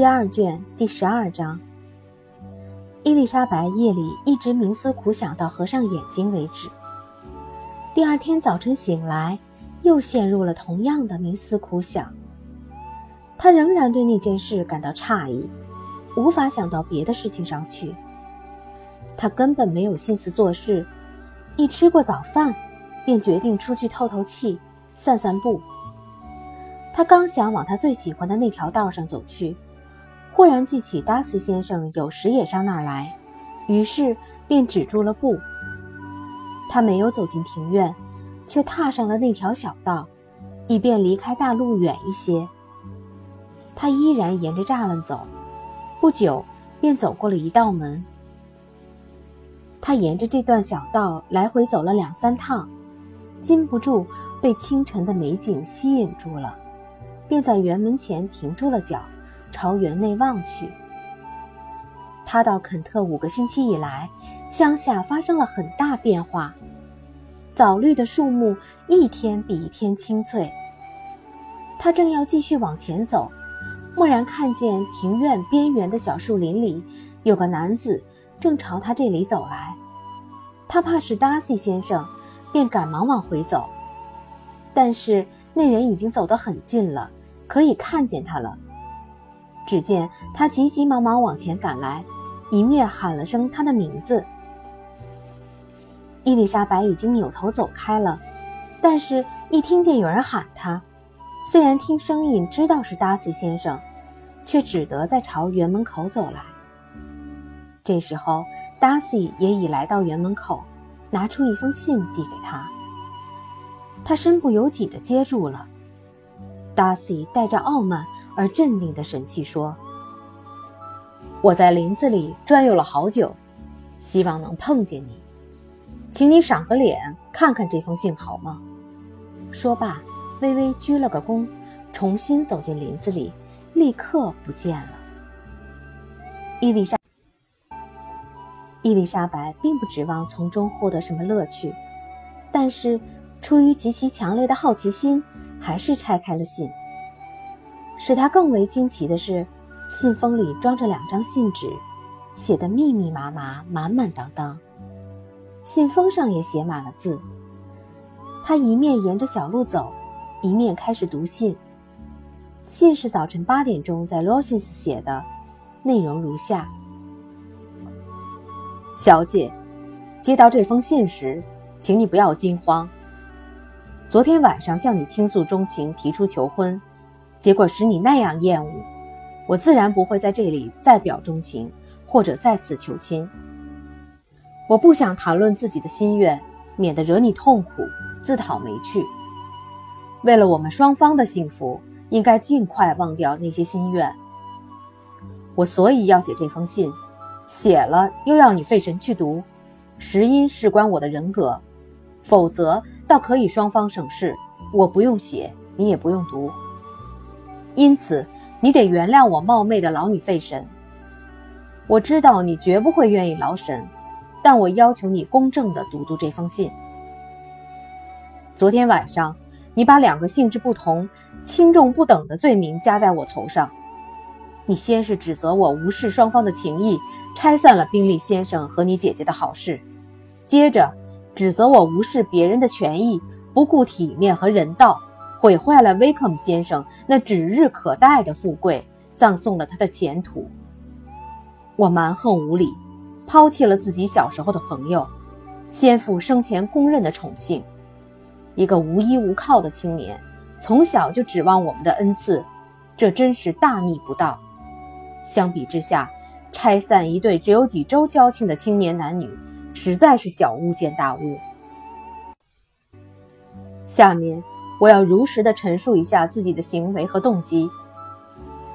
第二卷第十二章。伊丽莎白夜里一直冥思苦想到合上眼睛为止。第二天早晨醒来，又陷入了同样的冥思苦想。她仍然对那件事感到诧异，无法想到别的事情上去。她根本没有心思做事，一吃过早饭，便决定出去透透气、散散步。他刚想往他最喜欢的那条道上走去，忽然记起达斯先生有时也上那儿来，于是便止住了步。他没有走进庭院，却踏上了那条小道，以便离开大路远一些。他依然沿着栅栏走，不久便走过了一道门。他沿着这段小道来回走了两三趟，禁不住被清晨的美景吸引住了。便在园门前停住了脚，朝园内望去。他到肯特五个星期以来，乡下发生了很大变化，枣绿的树木一天比一天青翠。他正要继续往前走，蓦然看见庭院边缘的小树林里有个男子正朝他这里走来。他怕是达西先生，便赶忙往回走，但是那人已经走得很近了。可以看见他了。只见他急急忙忙往前赶来，一面喊了声他的名字。伊丽莎白已经扭头走开了，但是一听见有人喊他，虽然听声音知道是达西先生，却只得在朝园门口走来。这时候，达西也已来到园门口，拿出一封信递给他。他身不由己地接住了。达西带着傲慢而镇定的神气说：“我在林子里转悠了好久，希望能碰见你，请你赏个脸看看这封信好吗？”说罢，微微鞠了个躬，重新走进林子里，立刻不见了。伊丽莎伊丽莎白并不指望从中获得什么乐趣，但是出于极其强烈的好奇心。还是拆开了信。使他更为惊奇的是，信封里装着两张信纸，写得密密麻麻、满满当当。信封上也写满了字。他一面沿着小路走，一面开始读信。信是早晨八点钟在罗西斯写的，内容如下：小姐，接到这封信时，请你不要惊慌。昨天晚上向你倾诉衷情，提出求婚，结果使你那样厌恶，我自然不会在这里再表钟情，或者再次求亲。我不想谈论自己的心愿，免得惹你痛苦，自讨没趣。为了我们双方的幸福，应该尽快忘掉那些心愿。我所以要写这封信，写了又要你费神去读，实因事关我的人格，否则。倒可以双方省事，我不用写，你也不用读。因此，你得原谅我冒昧的劳你费神。我知道你绝不会愿意劳神，但我要求你公正地读读这封信。昨天晚上，你把两个性质不同、轻重不等的罪名加在我头上。你先是指责我无视双方的情谊，拆散了宾利先生和你姐姐的好事，接着。指责我无视别人的权益，不顾体面和人道，毁坏了威克姆先生那指日可待的富贵，葬送了他的前途。我蛮横无理，抛弃了自己小时候的朋友，先父生前公认的宠幸。一个无依无靠的青年，从小就指望我们的恩赐，这真是大逆不道。相比之下，拆散一对只有几周交情的青年男女。实在是小巫见大巫。下面我要如实的陈述一下自己的行为和动机，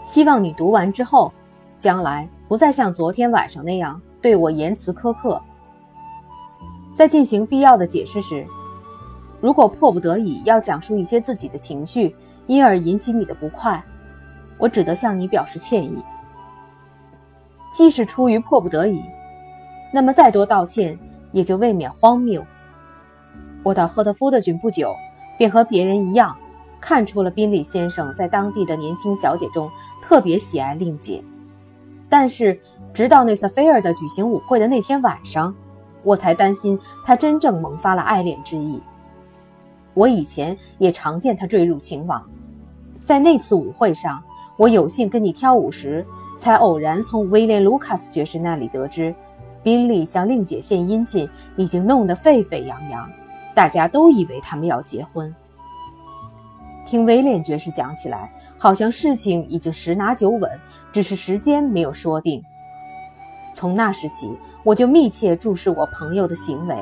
希望你读完之后，将来不再像昨天晚上那样对我言辞苛刻。在进行必要的解释时，如果迫不得已要讲述一些自己的情绪，因而引起你的不快，我只得向你表示歉意。既是出于迫不得已。那么再多道歉也就未免荒谬。我到赫特福德郡不久，便和别人一样，看出了宾利先生在当地的年轻小姐中特别喜爱令姐。但是，直到那次菲尔的举行舞会的那天晚上，我才担心他真正萌发了爱恋之意。我以前也常见他坠入情网，在那次舞会上，我有幸跟你跳舞时，才偶然从威廉·卢卡斯爵士那里得知，宾利向令姐献殷勤已经弄得沸沸扬扬，大家都以为他们要结婚。听威廉爵士讲起来，好像事情已经十拿九稳，只是时间没有说定。从那时起，我就密切注视我朋友的行为。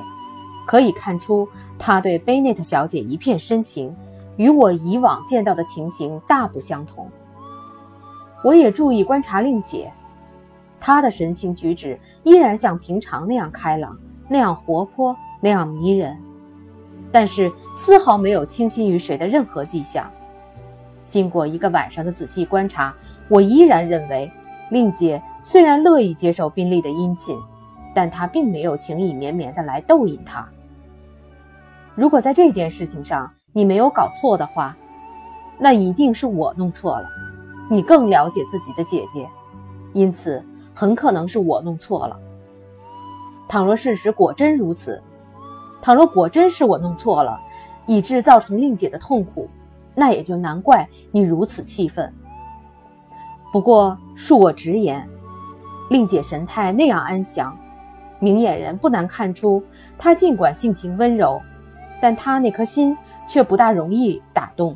可以看出，他对贝内特小姐一片深情，与我以往见到的情形大不相同。我也注意观察令姐，她的神情举止依然像平常那样开朗，那样活泼，那样迷人，但是丝毫没有倾心于谁的任何迹象。经过一个晚上的仔细观察，我依然认为，令姐虽然乐意接受宾利的殷勤。但她并没有情意绵绵的来逗引他。如果在这件事情上你没有搞错的话，那一定是我弄错了。你更了解自己的姐姐，因此很可能是我弄错了。倘若事实果真如此，倘若果真是我弄错了，以致造成令姐的痛苦，那也就难怪你如此气愤。不过恕我直言，令姐神态那样安详。明眼人不难看出，她尽管性情温柔，但她那颗心却不大容易打动。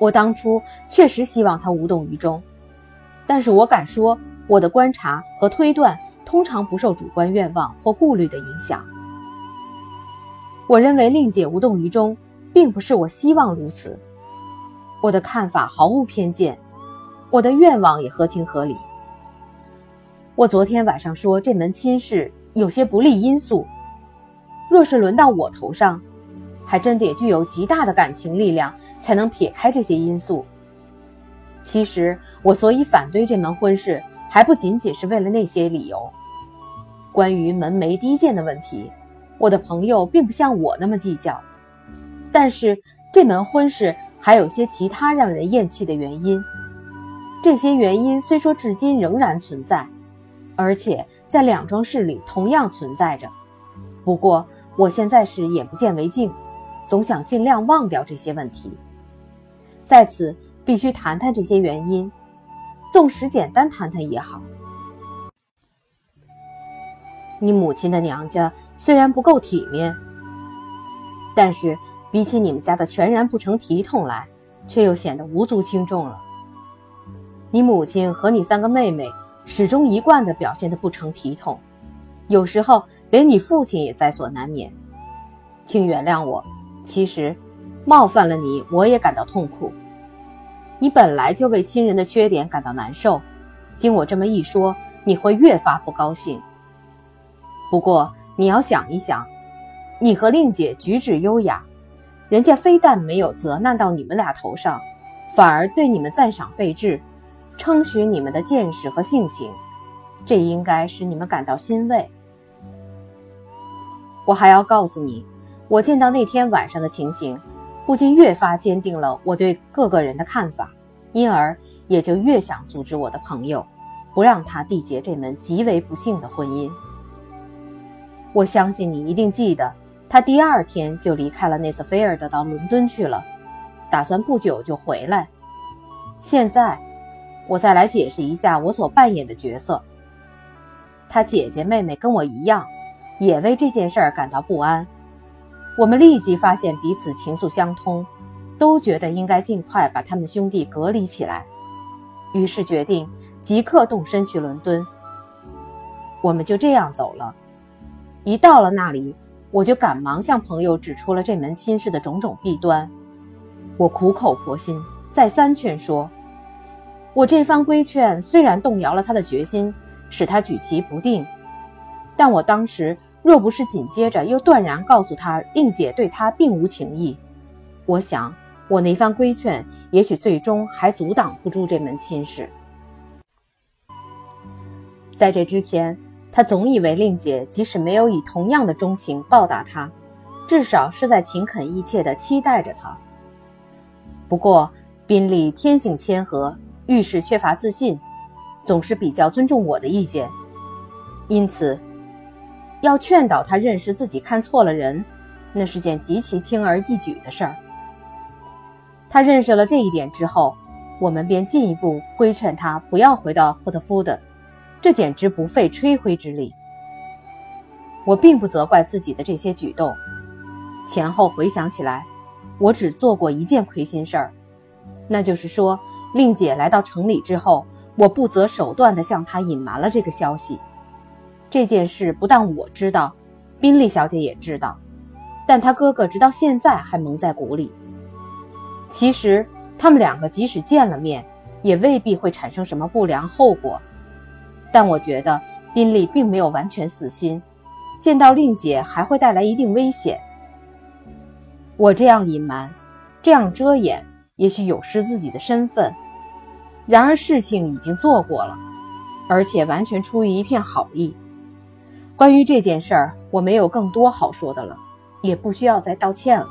我当初确实希望她无动于衷，但是我敢说，我的观察和推断通常不受主观愿望或顾虑的影响。我认为令姐无动于衷，并不是我希望如此。我的看法毫无偏见，我的愿望也合情合理。我昨天晚上说这门亲事有些不利因素，若是轮到我头上，还真得具有极大的感情力量才能撇开这些因素。其实我所以反对这门婚事，还不仅仅是为了那些理由。关于门楣低贱的问题，我的朋友并不像我那么计较，但是这门婚事还有些其他让人厌弃的原因。这些原因虽说至今仍然存在。而且在两桩事里同样存在着，不过我现在是眼不见为净，总想尽量忘掉这些问题。在此必须谈谈这些原因，纵使简单谈谈也好。你母亲的娘家虽然不够体面，但是比起你们家的全然不成体统来，却又显得无足轻重了。你母亲和你三个妹妹。始终一贯地表现得不成体统，有时候连你父亲也在所难免。请原谅我，其实冒犯了你，我也感到痛苦。你本来就为亲人的缺点感到难受，经我这么一说，你会越发不高兴。不过你要想一想，你和令姐举止优雅，人家非但没有责难到你们俩头上，反而对你们赞赏备至。称许你们的见识和性情，这应该使你们感到欣慰。我还要告诉你，我见到那天晚上的情形，不禁越发坚定了我对各个人的看法，因而也就越想阻止我的朋友，不让他缔结这门极为不幸的婚姻。我相信你一定记得，他第二天就离开了内斯菲尔德，到伦敦去了，打算不久就回来。现在。我再来解释一下我所扮演的角色。他姐姐妹妹跟我一样，也为这件事儿感到不安。我们立即发现彼此情愫相通，都觉得应该尽快把他们兄弟隔离起来，于是决定即刻动身去伦敦。我们就这样走了。一到了那里，我就赶忙向朋友指出了这门亲事的种种弊端。我苦口婆心，再三劝说。我这番规劝虽然动摇了他的决心，使他举棋不定，但我当时若不是紧接着又断然告诉他令姐对他并无情意，我想我那番规劝也许最终还阻挡不住这门亲事。在这之前，他总以为令姐即使没有以同样的钟情报答他，至少是在勤恳意切地期待着他。不过宾利天性谦和，遇事缺乏自信，总是比较尊重我的意见，因此要劝导他认识自己看错了人，那是件极其轻而易举的事儿。他认识了这一点之后，我们便进一步规劝他不要回到赫特福德，这简直不费吹灰之力。我并不责怪自己的这些举动，前后回想起来，我只做过一件亏心事儿，那就是说，令姐来到城里之后，我不择手段地向她隐瞒了这个消息。这件事不但我知道，宾利小姐也知道，但她哥哥直到现在还蒙在鼓里。其实，他们两个即使见了面，也未必会产生什么不良后果。但我觉得宾利并没有完全死心。见到令姐还会带来一定危险。我这样隐瞒，这样遮掩，也许有失自己的身份。然而事情已经做过了，而且完全出于一片好意。关于这件事儿，我没有更多好说的了，也不需要再道歉了。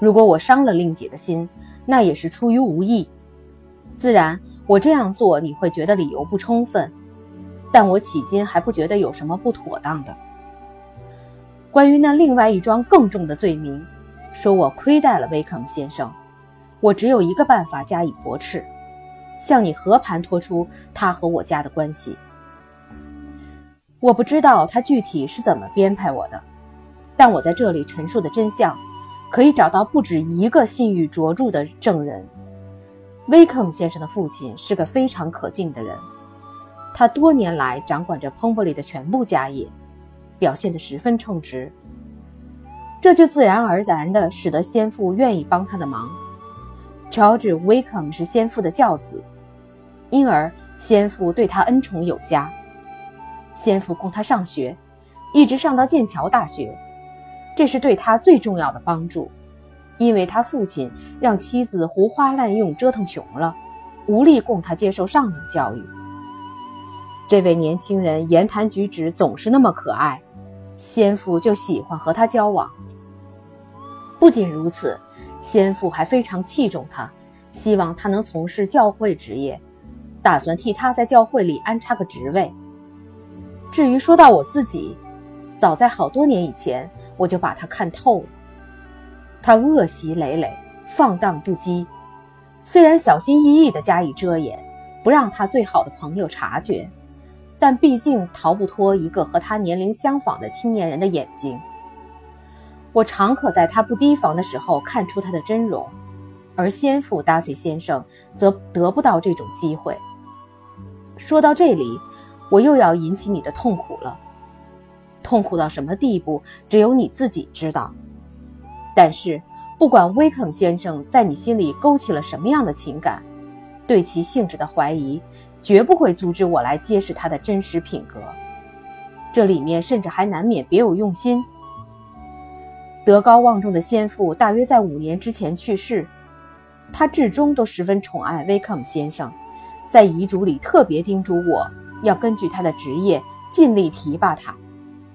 如果我伤了令姐的心，那也是出于无意。自然，我这样做你会觉得理由不充分。但我迄今还不觉得有什么不妥当的。关于那另外一桩更重的罪名，说我亏待了威克姆先生，我只有一个办法加以驳斥：向你和盘托出他和我家的关系。我不知道他具体是怎么编排我的，但我在这里陈述的真相，可以找到不止一个信誉卓著的证人。威克姆先生的父亲是个非常可敬的人。他多年来掌管着彭伯里的全部家业，表现得十分称职，这就自然而然地使得先父愿意帮他的忙。乔治·威克姆是先父的教子，因而先父对他恩宠有加。先父供他上学，一直上到剑桥大学，这是对他最重要的帮助，因为他父亲让妻子胡花滥用，折腾穷了，无力供他接受上等教育。这位年轻人言谈举止总是那么可爱，先父就喜欢和他交往。不仅如此，先父还非常器重他，希望他能从事教会职业，打算替他在教会里安插个职位。至于说到我自己，早在好多年以前，我就把他看透了。他恶习累累，放荡不羁，虽然小心翼翼地加以遮掩，不让他最好的朋友察觉。但毕竟逃不脱一个和他年龄相仿的青年人的眼睛。我常可在他不提防的时候看出他的真容，而先父达西先生则得不到这种机会。说到这里，我又要引起你的痛苦了。痛苦到什么地步，只有你自己知道。但是，不管威肯先生在你心里勾起了什么样的情感，对其性质的怀疑。绝不会阻止我来揭示他的真实品格，这里面甚至还难免别有用心。德高望重的先父大约在五年之前去世，他至终都十分宠爱威肯先生，在遗嘱里特别叮嘱我要根据他的职业尽力提拔他。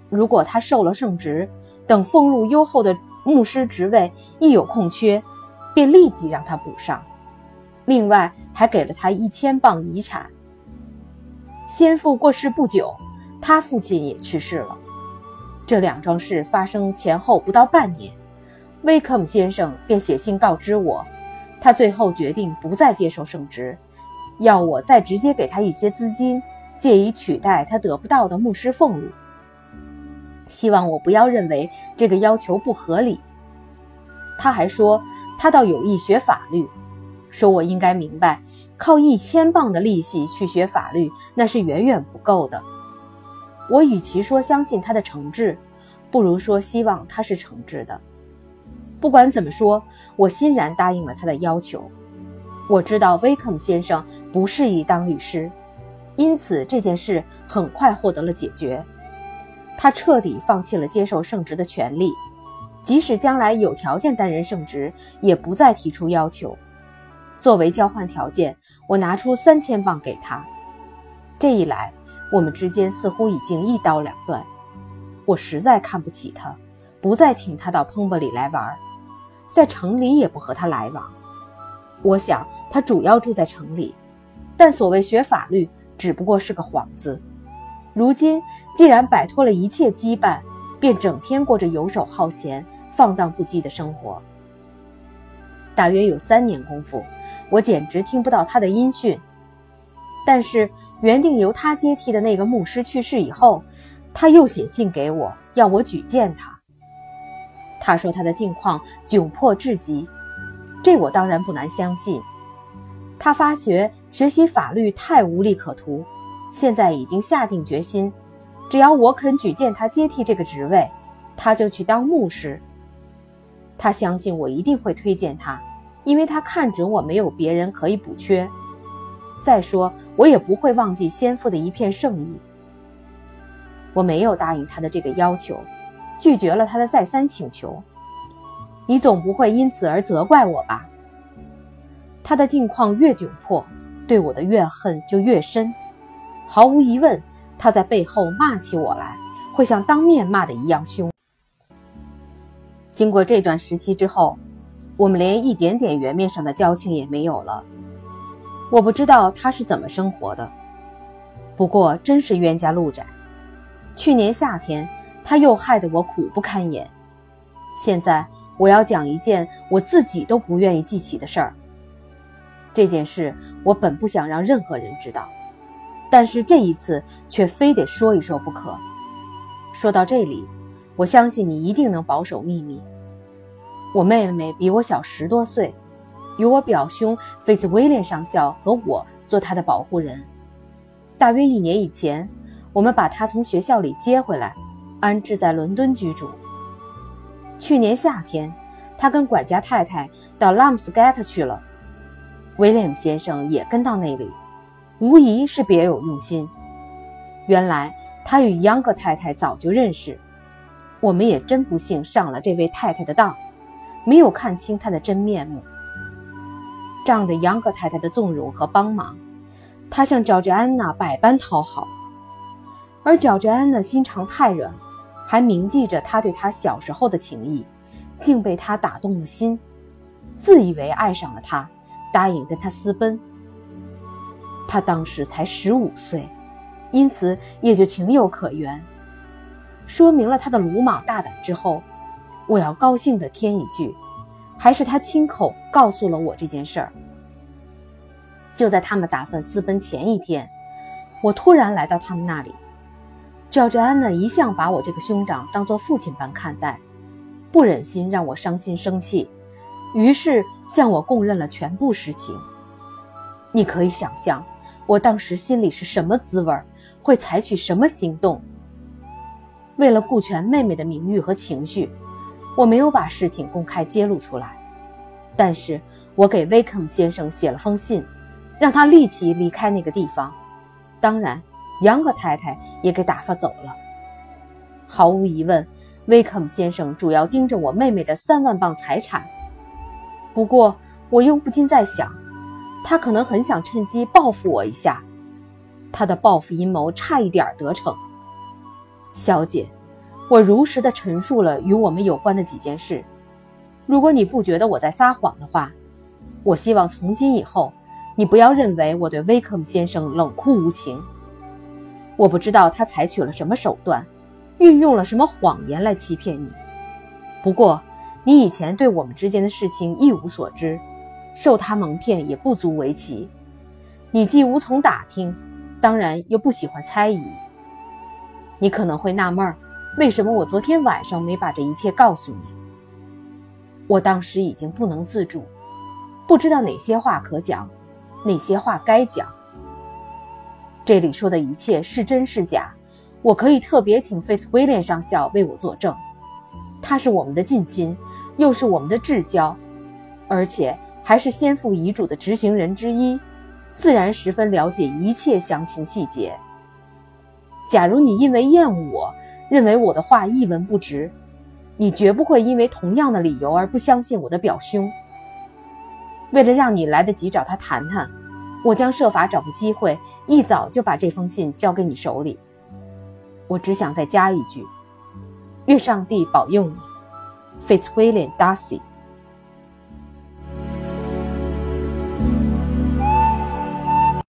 如果他受了圣职，等俸禄优厚的牧师职位一有空缺，便立即让他补上。另外还给了他一千磅遗产。先父过世不久，他父亲也去世了。这两桩事发生前后不到半年，威克姆先生便写信告知我，他最后决定不再接受圣职，要我再直接给他一些资金，借以取代他得不到的牧师俸禄。希望我不要认为这个要求不合理。他还说，他倒有意学法律，说我应该明白。靠一千磅的利息去学法律，那是远远不够的。我与其说相信他的诚挚，不如说希望他是诚挚的。不管怎么说，我欣然答应了他的要求。我知道威克姆先生不适宜当律师，因此这件事很快获得了解决。他彻底放弃了接受圣职的权利，即使将来有条件担任圣职，也不再提出要求。作为交换条件，我拿出三千镑给他。这一来，我们之间似乎已经一刀两断。我实在看不起他，不再请他到彭伯里来玩。在城里也不和他来往。我想他主要住在城里，但所谓学法律只不过是个幌子。如今既然摆脱了一切羁绊，便整天过着游手好闲、放荡不羁的生活。大约有三年功夫，我简直听不到他的音讯。但是原定由他接替的那个牧师去世以后，他又写信给我，要我举荐他。他说他的境况窘迫至极，这我当然不难相信。他发觉学习法律太无利可图，现在已经下定决心，只要我肯举荐他接替这个职位，他就去当牧师。他相信我一定会推荐他，因为他看准我没有别人可以补缺。再说，我也不会忘记先父的一片圣意。我没有答应他的这个要求，拒绝了他的再三请求。你总不会因此而责怪我吧？他的境况越窘迫，对我的怨恨就越深。毫无疑问，他在背后骂起我来，会像当面骂的一样凶。经过这段时期之后，我们连一点点缘面上的交情也没有了。我不知道他是怎么生活的，不过真是冤家路窄。去年夏天，他又害得我苦不堪言。现在我要讲一件我自己都不愿意记起的事儿。这件事我本不想让任何人知道，但是这一次却非得说一说不可。说到这里，我相信你一定能保守秘密。我妹妹比我小十多岁。由我表兄菲茨威廉上校和我做他的保护人。大约一年以前，我们把他从学校里接回来，安置在伦敦居住。去年夏天，他跟管家太太到拉姆斯盖特去了，威廉姆先生也跟到那里，无疑是别有用心。原来他与央格太太早就认识，我们也真不幸上了这位太太的当，没有看清她的真面目。仗着杨格太太的纵容和帮忙，他向乔治安娜百般讨好，而乔治安娜心肠太软，还铭记着他对她小时候的情谊，竟被他打动了心，自以为爱上了他，答应跟他私奔。他当时才十五岁，因此也就情有可原。说明了他的鲁莽大胆之后，我要高兴地添一句。还是他亲口告诉了我这件事儿。就在他们打算私奔前一天，我突然来到他们那里。乔治安娜一向把我这个兄长当作父亲般看待，不忍心让我伤心生气，于是向我供认了全部实情。你可以想象，我当时心里是什么滋味，会采取什么行动。为了顾全妹妹的名誉和情绪。我没有把事情公开揭露出来，但是我给威克先生写了封信，让他立即离开那个地方。当然，杨格太太也给打发走了。毫无疑问，威克先生主要盯着我妹妹的三万磅财产。不过，我又不禁在想，他可能很想趁机报复我一下。他的报复阴谋差一点得逞，小姐。我如实的陈述了与我们有关的几件事。如果你不觉得我在撒谎的话，我希望从今以后，你不要认为我对威克姆先生冷酷无情。我不知道他采取了什么手段，运用了什么谎言来欺骗你。不过，你以前对我们之间的事情一无所知，受他蒙骗也不足为奇。你既无从打听，当然又不喜欢猜疑。你可能会纳闷。为什么我昨天晚上没把这一切告诉你？我当时已经不能自主，不知道哪些话可讲，哪些话该讲。这里说的一切是真是假，我可以特别请费茨威廉上校为我作证。他是我们的近亲，又是我们的至交，而且还是先父遗嘱的执行人之一，自然十分了解一切详情细节。假如你因为厌恶我，认为我的话一文不值，你绝不会因为同样的理由而不相信我的表兄。为了让你来得及找他谈谈，我将设法找个机会，一早就把这封信交给你手里。我只想再加一句：愿上帝保佑你，Fitzwilliam Darcy。